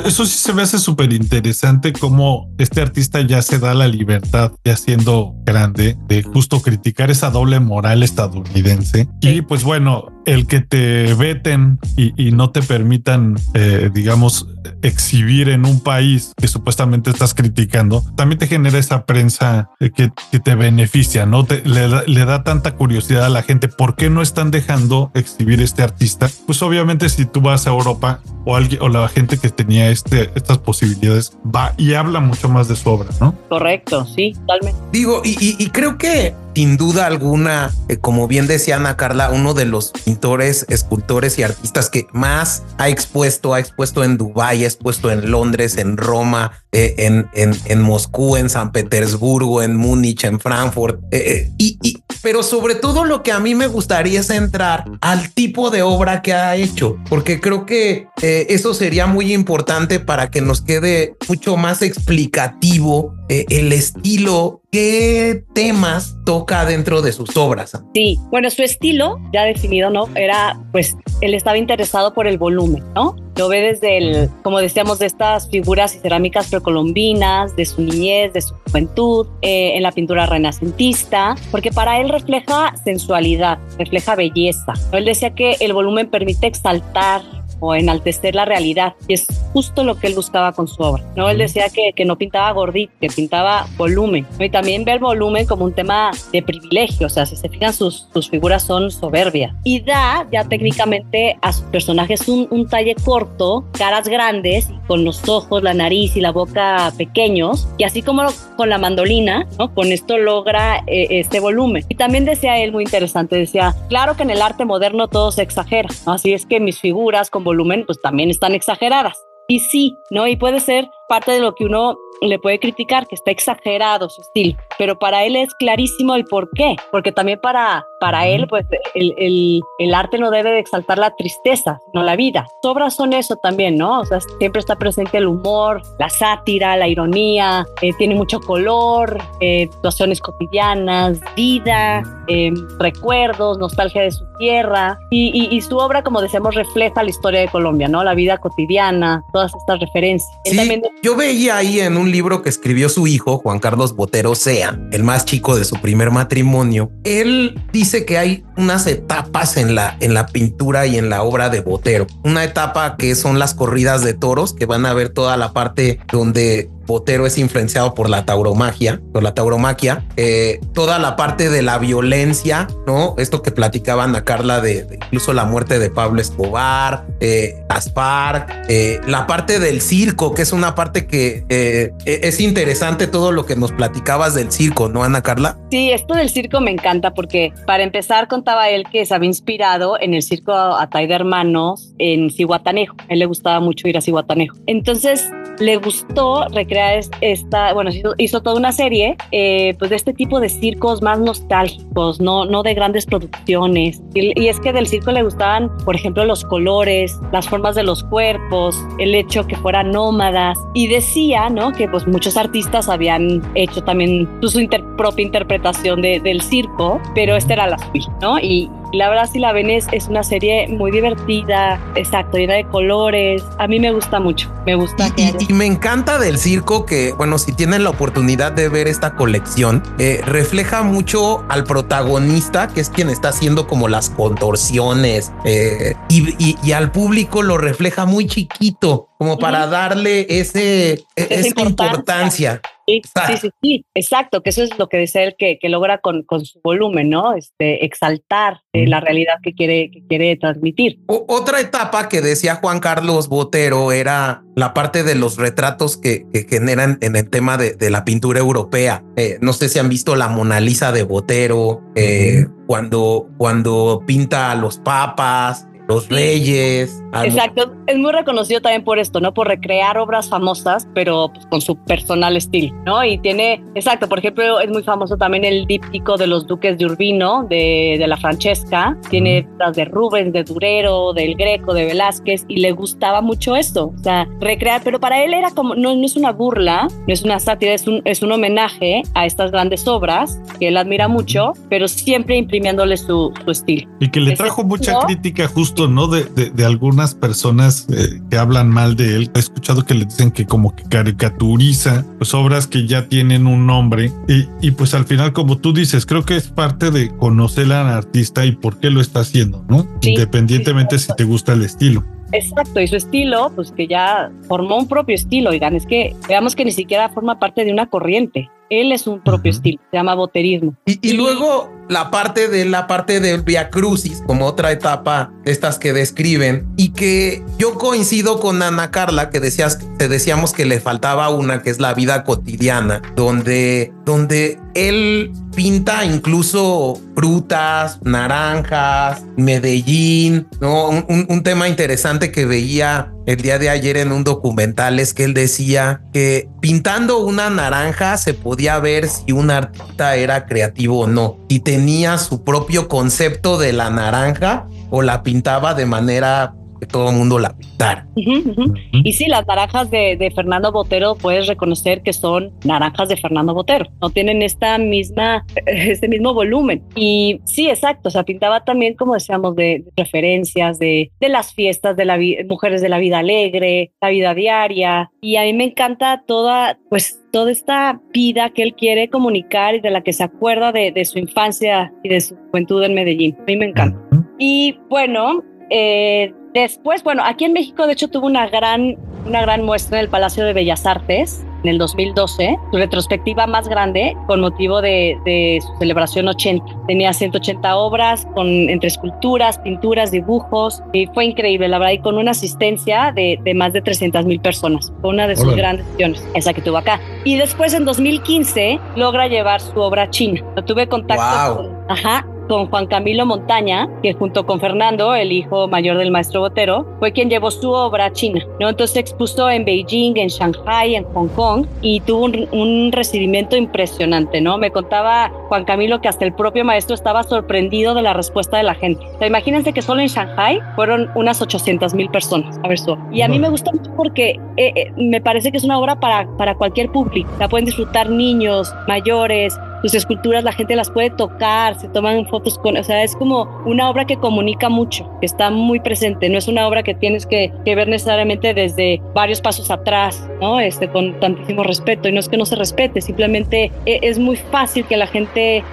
eso sí se me hace súper interesante cómo este artista ya se da la libertad, ya siendo grande, de justo criticar esa doble moral estadounidense. Y pues bueno, el que te veten y, y no te permiten permitan, eh, digamos, exhibir en un país que supuestamente estás criticando, también te genera esa prensa que, que te beneficia, ¿no? Te, le, le, da tanta curiosidad a la gente, ¿por qué no están dejando exhibir este artista? Pues obviamente si tú vas a Europa o alguien o la gente que tenía este, estas posibilidades va y habla mucho más de su obra, ¿no? Correcto, sí, totalmente. Digo, y, y, y creo que sin duda alguna, eh, como bien decía Ana Carla, uno de los pintores, escultores y artistas que más ha expuesto, ha expuesto en Dubái, ha expuesto en Londres, en Roma, eh, en, en, en, Moscú, en San Petersburgo, en Múnich, en Frankfurt. Eh, y, y, pero sobre todo lo que a mí me gustaría es entrar al tipo de obra que ha hecho, porque creo que eso sería muy importante para que nos quede mucho más explicativo el estilo qué temas toca dentro de sus obras. Sí, bueno, su estilo ya definido, ¿no? Era, pues, él estaba interesado por el volumen, ¿no? Lo ve desde el, como decíamos, de estas figuras y cerámicas precolombinas, de su niñez, de su juventud, eh, en la pintura renacentista, porque para él refleja sensualidad, refleja belleza. Él decía que el volumen permite exaltar o enaltecer la realidad. Y es justo lo que él buscaba con su obra. ¿no? Él decía que, que no pintaba gordito, que pintaba volumen. Y también ver volumen como un tema de privilegio. O sea, si se fijan, sus, sus figuras son soberbias. Y da ya técnicamente a sus personajes un, un talle corto, caras grandes, con los ojos, la nariz y la boca pequeños. Y así como con la mandolina, ¿no? con esto logra eh, este volumen. Y también decía él muy interesante, decía, claro que en el arte moderno todo se exagera, así es que mis figuras con volumen pues también están exageradas. Y sí, ¿no? Y puede ser parte de lo que uno le puede criticar, que está exagerado su estilo, pero para él es clarísimo el por qué, porque también para, para él, pues el, el, el arte no debe de exaltar la tristeza, sino la vida. Sus obras son eso también, ¿no? O sea, siempre está presente el humor, la sátira, la ironía, eh, tiene mucho color, eh, situaciones cotidianas, vida, eh, recuerdos, nostalgia de su tierra, y, y, y, su obra, como decíamos, refleja la historia de Colombia, ¿no? La vida cotidiana, todas estas referencias. Sí, también... Yo veía ahí en un libro que escribió su hijo, Juan Carlos Botero Sea, el más chico de su primer matrimonio, él dice que hay unas etapas en la, en la pintura y en la obra de Botero. Una etapa que son las corridas de toros, que van a ver toda la parte donde Botero es influenciado por la tauromagia, por la tauromaquia, eh, toda la parte de la violencia, ¿no? Esto que platicaban a Carla de, incluso la muerte de Pablo Escobar, eh, Gaspar, eh, la parte del circo, que es una parte que eh, es interesante todo lo que nos platicabas del circo, ¿no, Ana Carla? Sí, esto del circo me encanta porque para empezar contaba él que se había inspirado en el circo Atay de Hermanos en Cihuatanejo. A él le gustaba mucho ir a Cihuatanejo. Entonces le gustó recrear esta, bueno, hizo, hizo toda una serie eh, pues de este tipo de circos más nostálgicos, no, no de grandes producciones. Y, y, es que del circo le gustaban, por ejemplo, los colores, las formas de los cuerpos, el hecho que fueran nómadas. Y decía, ¿no? Que pues muchos artistas habían hecho también su inter propia interpretación de, del circo, pero esta era la suya, ¿no? Y, la verdad, si la ven, es, es, una serie muy divertida, exacto, llena de colores. A mí me gusta mucho, me gusta. Y, me encanta del circo que, bueno, si tienen la oportunidad de ver esta colección, eh, refleja mucho al protagonista, que es quien está haciendo como las contorsiones, eh, y, y, al público lo refleja muy chiquito, como para darle ese, esa, esa importancia. importancia. Sí, sí, sí, sí, exacto, que eso es lo que dice él que, que logra con, con, su volumen, ¿no? Este, exaltar eh, la realidad que quiere, que quiere transmitir. O, otra etapa que decía Juan Carlos Botero era la parte de los retratos que, que generan en el tema de, de la pintura europea. Eh, no sé si han visto la Mona Lisa de Botero, eh, cuando, cuando pinta a los papas, los reyes. Exacto, es muy reconocido también por esto, ¿no? Por recrear obras famosas, pero pues, con su personal estilo, ¿no? Y tiene, exacto, por ejemplo, es muy famoso también el díptico de los duques de Urbino, de, de la Francesca, tiene las de Rubens, de Durero, del Greco, de Velázquez, y le gustaba mucho esto, o sea, recrear, pero para él era como, no, no es una burla, no es una sátira, es un, es un homenaje a estas grandes obras que él admira mucho, pero siempre imprimiéndole su, su estilo. Y que le trajo Ese mucha crítica justo ¿no? De, de, de algunas personas eh, que hablan mal de él. He escuchado que le dicen que como que caricaturiza pues obras que ya tienen un nombre y, y pues al final como tú dices, creo que es parte de conocer al artista y por qué lo está haciendo, ¿no? Sí, Independientemente sí, si te gusta el estilo. Exacto, y su estilo, pues que ya formó un propio estilo, oigan, es que veamos que ni siquiera forma parte de una corriente. Él es un propio uh -huh. estilo, se llama boterismo. Y, y, luego la parte de la parte del Via Crucis, como otra etapa de estas que describen, y que yo coincido con Ana Carla, que decías, te decíamos que le faltaba una, que es la vida cotidiana, donde, donde él pinta incluso frutas, naranjas, Medellín, ¿no? Un, un, un, tema interesante que veía el día de ayer en un documental es que él decía que pintando una naranja se podía ver si un artista era creativo o no, si tenía su propio concepto de la naranja o la pintaba de manera que todo el mundo la pintara. Uh -huh, uh -huh. Y sí, las naranjas de, de, Fernando Botero puedes reconocer que son naranjas de Fernando Botero, no tienen esta misma, este mismo volumen. Y sí, exacto, o sea, pintaba también, como decíamos, de, de referencias de, de, las fiestas de la mujeres de la vida alegre, la vida diaria. Y a mí me encanta toda, pues, toda esta vida que él quiere comunicar y de la que se acuerda de, de su infancia y de su juventud en Medellín. A mí me encanta. Uh -huh. Y bueno, eh, Después, bueno, aquí en México de hecho tuvo una gran, una gran muestra en el Palacio de Bellas Artes en el 2012, su retrospectiva más grande con motivo de, de, su celebración 80. Tenía 180 obras con, entre esculturas, pinturas, dibujos y fue increíble, la verdad, y con una asistencia de, de más de 300 mil personas. Fue una de sus Hola. grandes acciones, esa que tuvo acá. Y después en 2015 logra llevar su obra a China. Tuve contacto wow. con, ajá, con Juan Camilo Montaña, que junto con Fernando, el hijo mayor del maestro Botero, fue quien llevó su obra a China. ¿no? Entonces se expuso en Beijing, en Shanghai, en Hong Kong y tuvo un, un, recibimiento impresionante. ¿no? Me contaba Juan Camilo que hasta el propio maestro estaba sorprendido de la respuesta de la gente. O sea, imagínense que solo en Shanghai fueron unas 800 mil personas a ver su obra. Y a mí me gusta mucho porque eh, eh, me parece que es una obra para, para cualquier público. La pueden disfrutar niños, mayores, sus esculturas la gente las puede tocar, se toman fotos con, o sea, es como una obra que comunica mucho, que está muy presente, no es una obra que tienes que, que ver necesariamente desde varios pasos atrás, ¿no? Este, con tantísimo respeto, y no es que no se respete, simplemente e, es muy fácil que la gente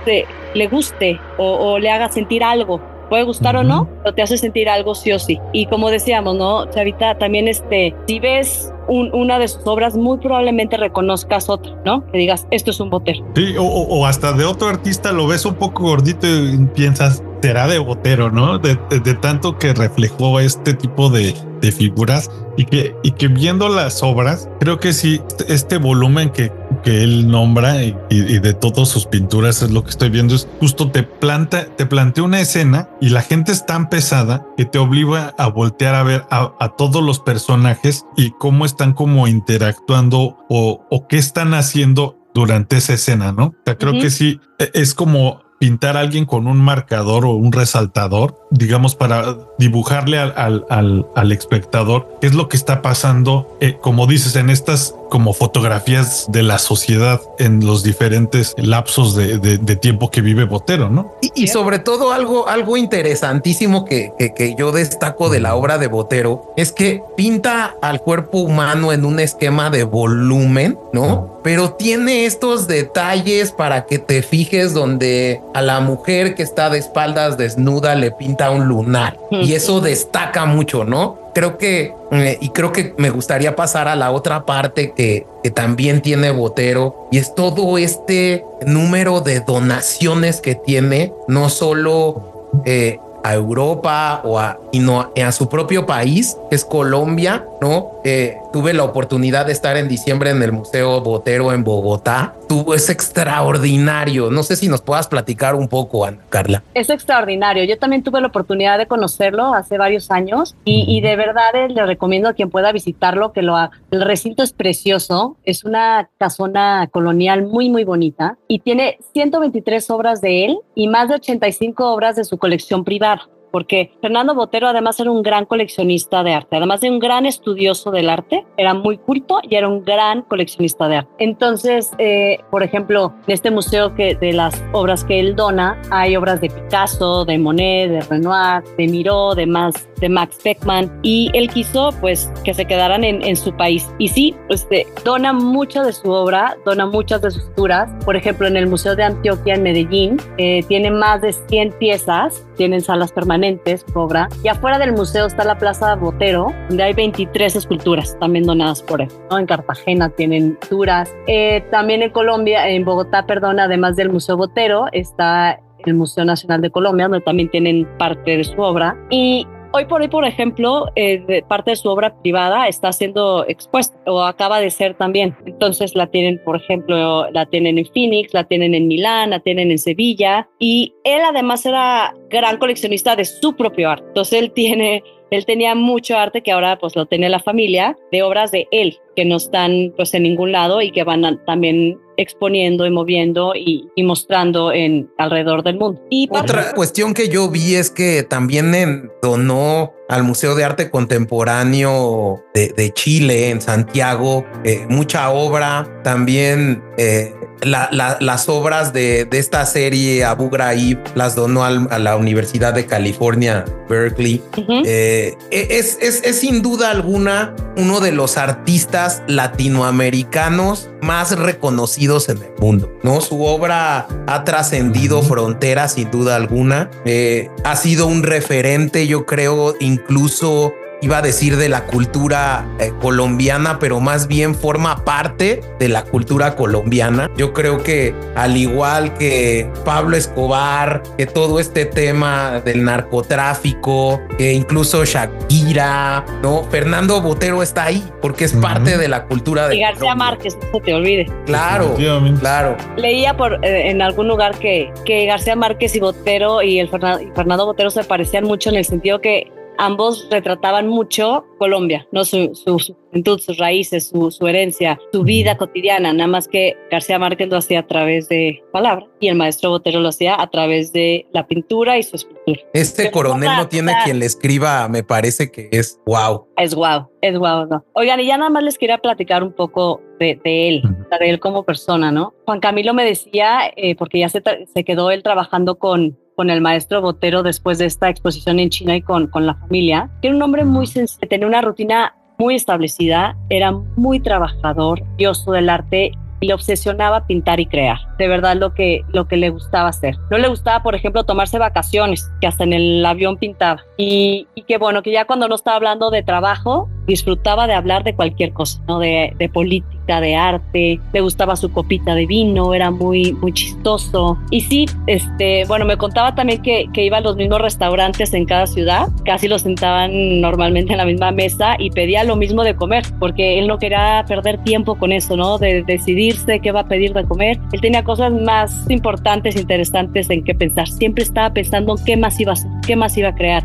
le guste o le haga sentir algo puede gustar uh -huh. o no, pero te hace sentir algo sí o sí. Y como decíamos, ¿no? Chavita, también este, si ves un, una de sus obras, muy probablemente reconozcas otra, ¿no? Que digas, esto es un botero. Sí, o, o hasta de otro artista lo ves un poco gordito y piensas, será de botero, ¿no? De, de, de tanto que reflejó este tipo de, de, figuras y que, y que viendo las obras, creo que sí, este volumen que, que él nombra y, y, de todas sus pinturas es lo que estoy viendo, es justo te planta, te plantea una escena y la gente es tan pesada que te obliga a voltear a ver a, a todos los personajes y cómo están como interactuando o, o qué están haciendo durante esa escena, ¿no? O sea, creo uh -huh. que sí, es como pintar a alguien con un marcador o un resaltador, digamos, para dibujarle al, al, al, al espectador qué es lo que está pasando, eh, como dices, en estas como fotografías de la sociedad en los diferentes lapsos de, de, de tiempo que vive Botero, ¿no? Y, y sobre todo algo, algo interesantísimo que, que, que, yo destaco de la obra de Botero es que pinta al cuerpo humano en un esquema de volumen, ¿no? Pero tiene estos detalles para que te fijes donde a la mujer que está de espaldas desnuda le pinta un lunar y eso destaca mucho, ¿no? creo que, eh, y creo que me gustaría pasar a la otra parte que, que, también tiene Botero, y es todo este número de donaciones que tiene, no solo eh, a Europa o a, sino a, a, su propio país, que es Colombia, ¿no? Eh, tuve la oportunidad de estar en diciembre en el Museo Botero en Bogotá. Tuvo, es extraordinario. No sé si nos puedas platicar un poco, Ana Carla. Es extraordinario. Yo también tuve la oportunidad de conocerlo hace varios años y, y de verdad eh, le recomiendo a quien pueda visitarlo que lo haga. El recinto es precioso. Es una casona colonial muy, muy bonita y tiene 123 obras de él y más de 85 obras de su colección privada porque Fernando Botero además era un gran coleccionista de arte, además de un gran estudioso del arte, era muy culto y era un gran coleccionista de arte. Entonces, eh, por ejemplo, en este museo que de las obras que él dona, hay obras de Picasso, de Monet, de Renoir, de Miró, de Max, Max Beckman, y él quiso pues que se quedaran en, su país. Y sí, eh, dona mucha de su obra, dona muchas de sus turas. Por ejemplo, en el Museo de Antioquia en Medellín, eh, tiene más de 100 piezas, tienen salas permanentes obra. Y afuera del museo está la Plaza Botero, donde hay 23 esculturas también donadas por él. ¿no? En Cartagena tienen esculturas. Eh, también en Colombia, en Bogotá, perdón, además del Museo Botero, está el Museo Nacional de Colombia, donde también tienen parte de su obra. Y hoy por hoy, por ejemplo, eh, parte de su obra privada está siendo expuesta o acaba de ser también. Entonces la tienen, por ejemplo, la tienen en Phoenix, la tienen en Milán, la tienen en Sevilla. Y él además era gran coleccionista de su propio arte. Entonces él tiene, él tenía mucho arte que ahora pues lo tiene la familia de obras de él que no están pues en ningún lado y que van también exponiendo y moviendo y, mostrando en alrededor del mundo. Y otra cuestión que yo vi es que también donó al Museo de Arte Contemporáneo de, de Chile en Santiago eh, mucha obra. También eh, las obras de, esta serie Abu Ghraib las donó a la Universidad de California, Berkeley. Eh, e, es, es, sin duda alguna uno de los artistas latinoamericanos más reconocidos en el mundo. No, su obra ha trascendido fronteras sin duda alguna. Eh, ha sido un referente, yo creo, incluso iba a decir de la cultura eh, colombiana, pero más bien forma parte de la cultura colombiana. Yo creo que al igual que Pablo Escobar, que todo este tema del narcotráfico, que incluso Shakira, ¿no? Fernando Botero está ahí porque es parte de la cultura de Y García Márquez, no se te olvide. Claro, claro. Leía por eh, en algún lugar que, que García Márquez y Botero y el Fernando Botero se parecían mucho en el sentido que ambos retrataban mucho Colombia, ¿no? Su, su, juventud, sus raíces, su, su, herencia, su vida cotidiana, nada más que García Márquez lo hacía a través de palabra y el maestro Botero lo hacía a través de la pintura y su escultura. Este coronel no tiene quien le escriba, me parece que es wow. Es wow, es wow. No. Oigan, y ya nada más les quería platicar un poco de, de él, de él como persona, ¿no? Juan Camilo me decía, eh, porque ya se, se quedó él trabajando con con el maestro Botero después de esta exposición en China y con, con la familia, que era un hombre muy sencillo, tenía una rutina muy establecida, era muy trabajador, dioso del arte y le obsesionaba pintar y crear. De verdad lo que, lo que le gustaba hacer. No le gustaba, por ejemplo, tomarse vacaciones, que hasta en el avión pintaba. Y, y que bueno, que ya cuando no estaba hablando de trabajo, disfrutaba de hablar de cualquier cosa, ¿no? De, de política, de arte, le gustaba su copita de vino, era muy, muy chistoso. Y sí, este, bueno, me contaba también que, que iba a los mismos restaurantes en cada ciudad, casi lo sentaban normalmente en la misma mesa y pedía lo mismo de comer, porque él no quería perder tiempo con eso, ¿no? De decidirse qué va a pedir de comer. Él tenía cosas más importantes, interesantes en qué pensar. Siempre estaba pensando en qué más iba a hacer, qué más iba a crear.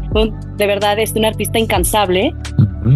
De verdad, es un artista incansable.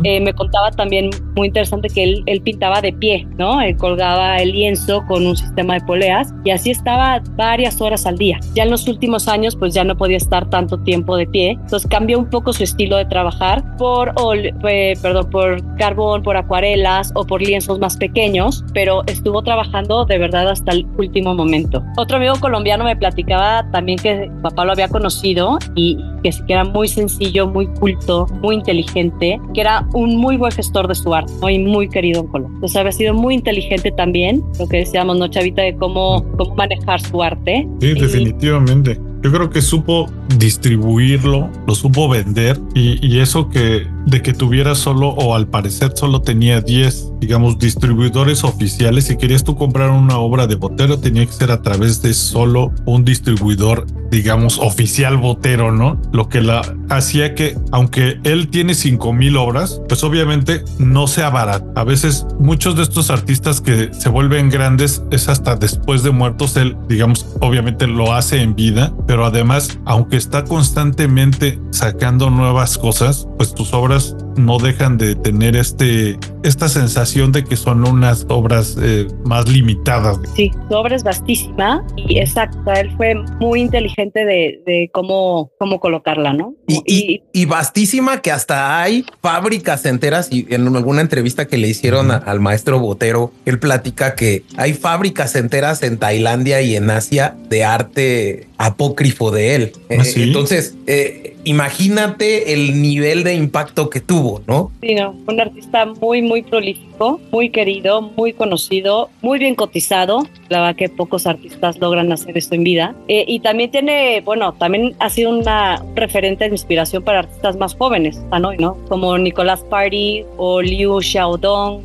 Eh, me contaba también muy interesante que él, él, pintaba de pie, ¿no? Él colgaba el lienzo con un sistema de poleas y así estaba varias horas al día. Ya en los últimos años, pues ya no podía estar tanto tiempo de pie, entonces cambió un poco su estilo de trabajar por, eh, perdón, por carbón, por acuarelas o por lienzos más pequeños, pero estuvo trabajando de verdad hasta el último momento. Otro amigo colombiano me platicaba también que papá lo había conocido y que era muy sencillo, muy culto, muy inteligente, que era un muy buen gestor de su arte y muy querido en Colombia. Entonces había sido muy inteligente también, lo que decíamos, ¿no, Chavita? De cómo, cómo manejar su arte. Sí, definitivamente. Yo creo que supo distribuirlo, lo supo vender y, eso que de que tuviera solo o al parecer solo tenía 10, digamos, distribuidores oficiales. Si querías tú comprar una obra de Botero tenía que ser a través de solo un distribuidor, digamos, oficial Botero, ¿no? Lo que la hacía que, aunque él tiene 5000 obras, pues obviamente no sea barato. A veces muchos de estos artistas que se vuelven grandes es hasta después de muertos, él, digamos, obviamente lo hace en vida, pero además, aunque está constantemente sacando nuevas cosas, pues tus obras no dejan de tener este esta sensación de que son unas obras eh, más limitadas. Sí, su obra es vastísima y exacto, él fue muy inteligente de, de cómo, cómo colocarla, ¿no? Y, y, vastísima que hasta hay fábricas enteras y en alguna entrevista que le hicieron al maestro Botero, él platica que hay fábricas enteras en Tailandia y en Asia de arte apócrifo de él. ¿Ah, eh, entonces, eh, imagínate el nivel de impacto que tuvo, ¿no? Sí, no, un artista muy, muy prolífico, muy querido, muy conocido, muy bien cotizado. La verdad que pocos artistas logran hacer esto en vida. Eh, y también tiene, bueno, también ha sido una referente de inspiración para artistas más jóvenes, ¿no? ¿no? Como Nicolás Party o Liu Xiaodong,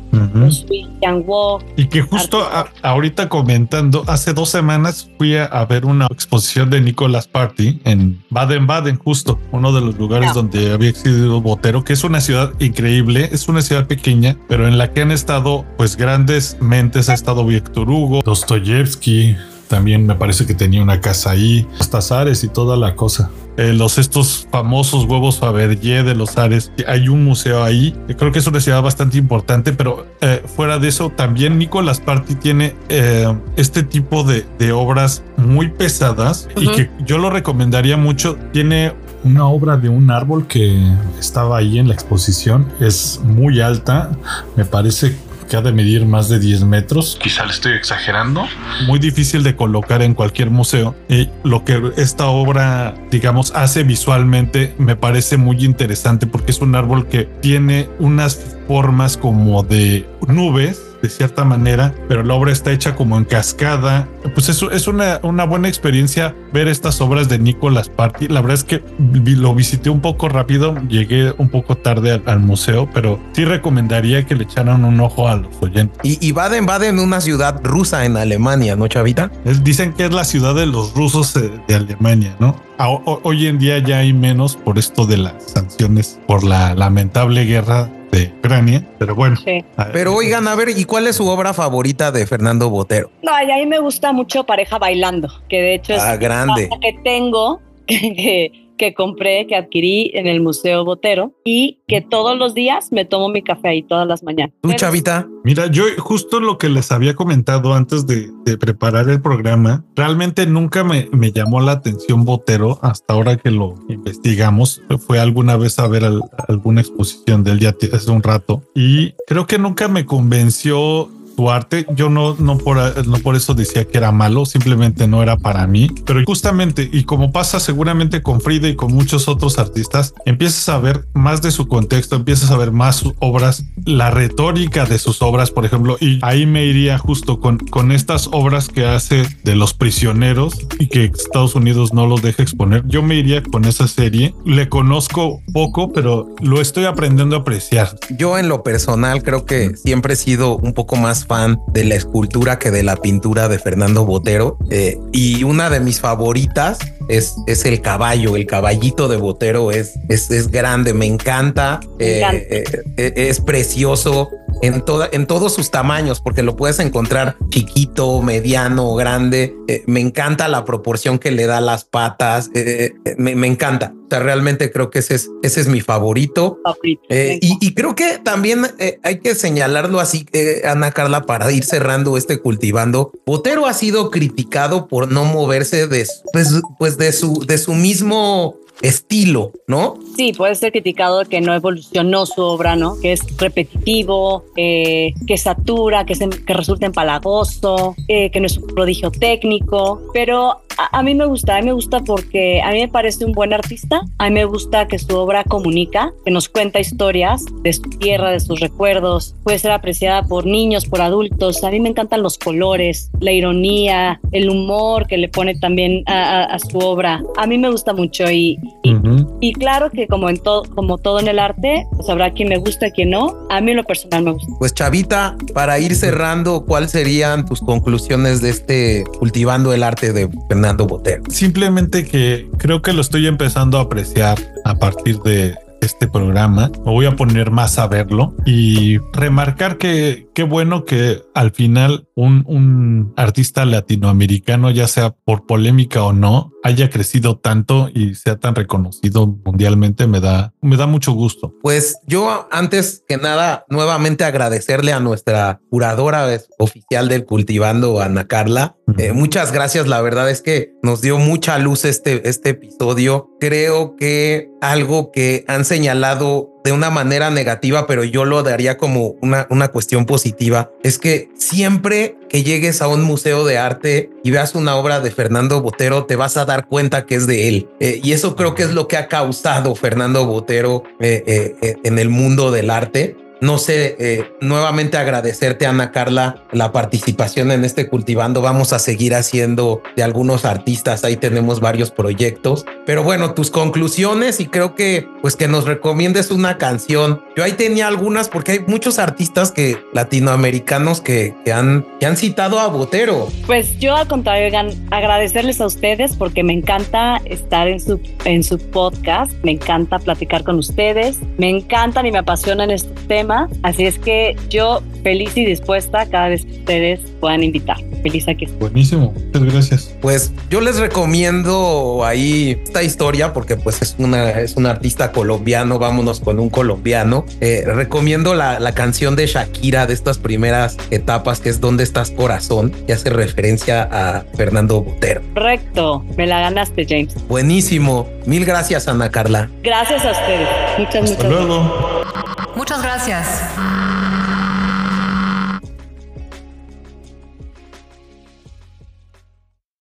Yang Wo. Y que justo ahorita comentando, hace dos semanas fui a, ver una exposición de Nicolás Party en Baden-Baden, justo uno de los lugares donde había existido Botero, que es una ciudad increíble, es una ciudad pequeña, pero en la que han estado pues grandes mentes, ha estado Víctor Hugo, Dostoyevsky, también me parece que tenía una casa ahí, los Tazares y toda la cosa. Eh, los estos famosos huevos Fabergé de los Ares. Hay un museo ahí. Creo que es una ciudad bastante importante, pero eh, fuera de eso, también Nicolás Party tiene eh, este tipo de, de, obras muy pesadas y que yo lo recomendaría mucho. Tiene una obra de un árbol que estaba ahí en la exposición. Es muy alta. Me parece que ha de medir más de 10 metros. Quizá le estoy exagerando. Muy difícil de colocar en cualquier museo. Y lo que esta obra, digamos, hace visualmente me parece muy interesante porque es un árbol que tiene unas formas como de nubes de cierta manera, pero la obra está hecha como en cascada. Pues eso es una, una buena experiencia ver estas obras de Nicolas Party. La verdad es que lo visité un poco rápido, llegué un poco tarde al, museo, pero sí recomendaría que le echaran un ojo a los oyentes. Y, Baden-Baden, una ciudad rusa en Alemania, ¿no, Chavita? dicen que es la ciudad de los rusos eh, de Alemania, ¿no? hoy en día ya hay menos por esto de las sanciones por la lamentable guerra de Ucrania, pero bueno. Pero oigan, a ver, ¿y cuál es su obra favorita de Fernando Botero? No, a mí me gusta mucho Pareja Bailando, que de hecho es ah, grande. que tengo, que, que compré, que adquirí en el Museo Botero y que todos los días me tomo mi café ahí todas las mañanas. ¿Tú, Chavita? Mira, yo justo lo que les había comentado antes de, preparar el programa, realmente nunca me, me, llamó la atención Botero hasta ahora que lo investigamos. Fue alguna vez a ver alguna exposición del día hace un rato y creo que nunca me convenció arte. Yo no, no, por, no por eso decía que era malo, simplemente no era para mí. Pero justamente, y como pasa seguramente con Frida y con muchos otros artistas, empiezas a ver más de su contexto, empiezas a ver más sus obras, la retórica de sus obras, por ejemplo, y ahí me iría justo con, con estas obras que hace de los prisioneros y que Estados Unidos no los deja exponer. Yo me iría con esa serie. Le conozco poco, pero lo estoy aprendiendo a apreciar. Yo en lo personal creo que siempre he sido un poco más fan de la escultura que de la pintura de Fernando Botero. Eh, y una de mis favoritas es, es el caballo. El caballito de Botero es, es, es grande, me encanta. Eh, eh, es precioso en, toda, en todos sus tamaños, porque lo puedes encontrar chiquito, mediano, grande. me encanta la proporción que le da las patas. Me, me, encanta. O sea, realmente creo que ese es, ese es mi favorito. y, y, creo que también hay que señalarlo así, Ana Carla, para ir cerrando este cultivando. Botero ha sido criticado por no moverse de, pues, pues de su, de su mismo estilo, ¿no? Sí, puede ser criticado que no evolucionó su obra, ¿no? Que es repetitivo, eh, que satura, que, resulta empalagoso, eh, que no es un prodigio técnico, pero a, mí me gusta, a mí me gusta porque a mí me parece un buen artista, a mí me gusta que su obra comunica, que nos cuenta historias de su tierra, de sus recuerdos, puede ser apreciada por niños, por adultos, a mí me encantan los colores, la ironía, el humor que le pone también a, su obra, a mí me gusta mucho y, y, claro que como en todo, como todo en el arte, pues habrá quien me gusta, quien no, a mí en lo personal me gusta. Pues Chavita, para ir cerrando, ¿cuáles serían tus conclusiones de este cultivando el arte de Fernando? Simplemente que creo que lo estoy empezando a apreciar a partir de este programa. Me voy a poner más a verlo y remarcar que qué bueno que al final un, un, artista latinoamericano, ya sea por polémica o no, haya crecido tanto y sea tan reconocido mundialmente. Me da, me da mucho gusto. Pues yo antes que nada, nuevamente agradecerle a nuestra curadora oficial del Cultivando, Ana Carla. Eh, muchas gracias. La verdad es que nos dio mucha luz este, este episodio. Creo que algo que han señalado de una manera negativa, pero yo lo daría como una, una cuestión positiva, es que siempre que llegues a un museo de arte y veas una obra de Fernando Botero, te vas a dar cuenta que es de él. Eh, y eso creo que es lo que ha causado Fernando Botero eh, eh, en el mundo del arte no sé, eh, nuevamente agradecerte, Ana Carla, la participación en este cultivando. Vamos a seguir haciendo de algunos artistas. Ahí tenemos varios proyectos. Pero bueno, tus conclusiones y creo que pues que nos recomiendes una canción. Yo ahí tenía algunas porque hay muchos artistas que latinoamericanos que, han, que han citado a Botero. Pues yo al contrario, agradecerles a ustedes porque me encanta estar en su, en su podcast. Me encanta platicar con ustedes. Me encantan y me apasionan estos temas Así es que yo feliz y dispuesta cada vez que ustedes puedan invitar. Feliz aquí. Buenísimo, muchas gracias. Pues yo les recomiendo ahí esta historia porque pues es una es un artista colombiano. Vámonos con un colombiano. Eh, recomiendo la, la, canción de Shakira de estas primeras etapas que es ¿Dónde estás corazón? que hace referencia a Fernando Botero. Correcto, me la ganaste James. Buenísimo. Mil gracias Ana Carla. Gracias a ustedes. Muchas, Hasta muchas luego. Muchas gracias. Podcast.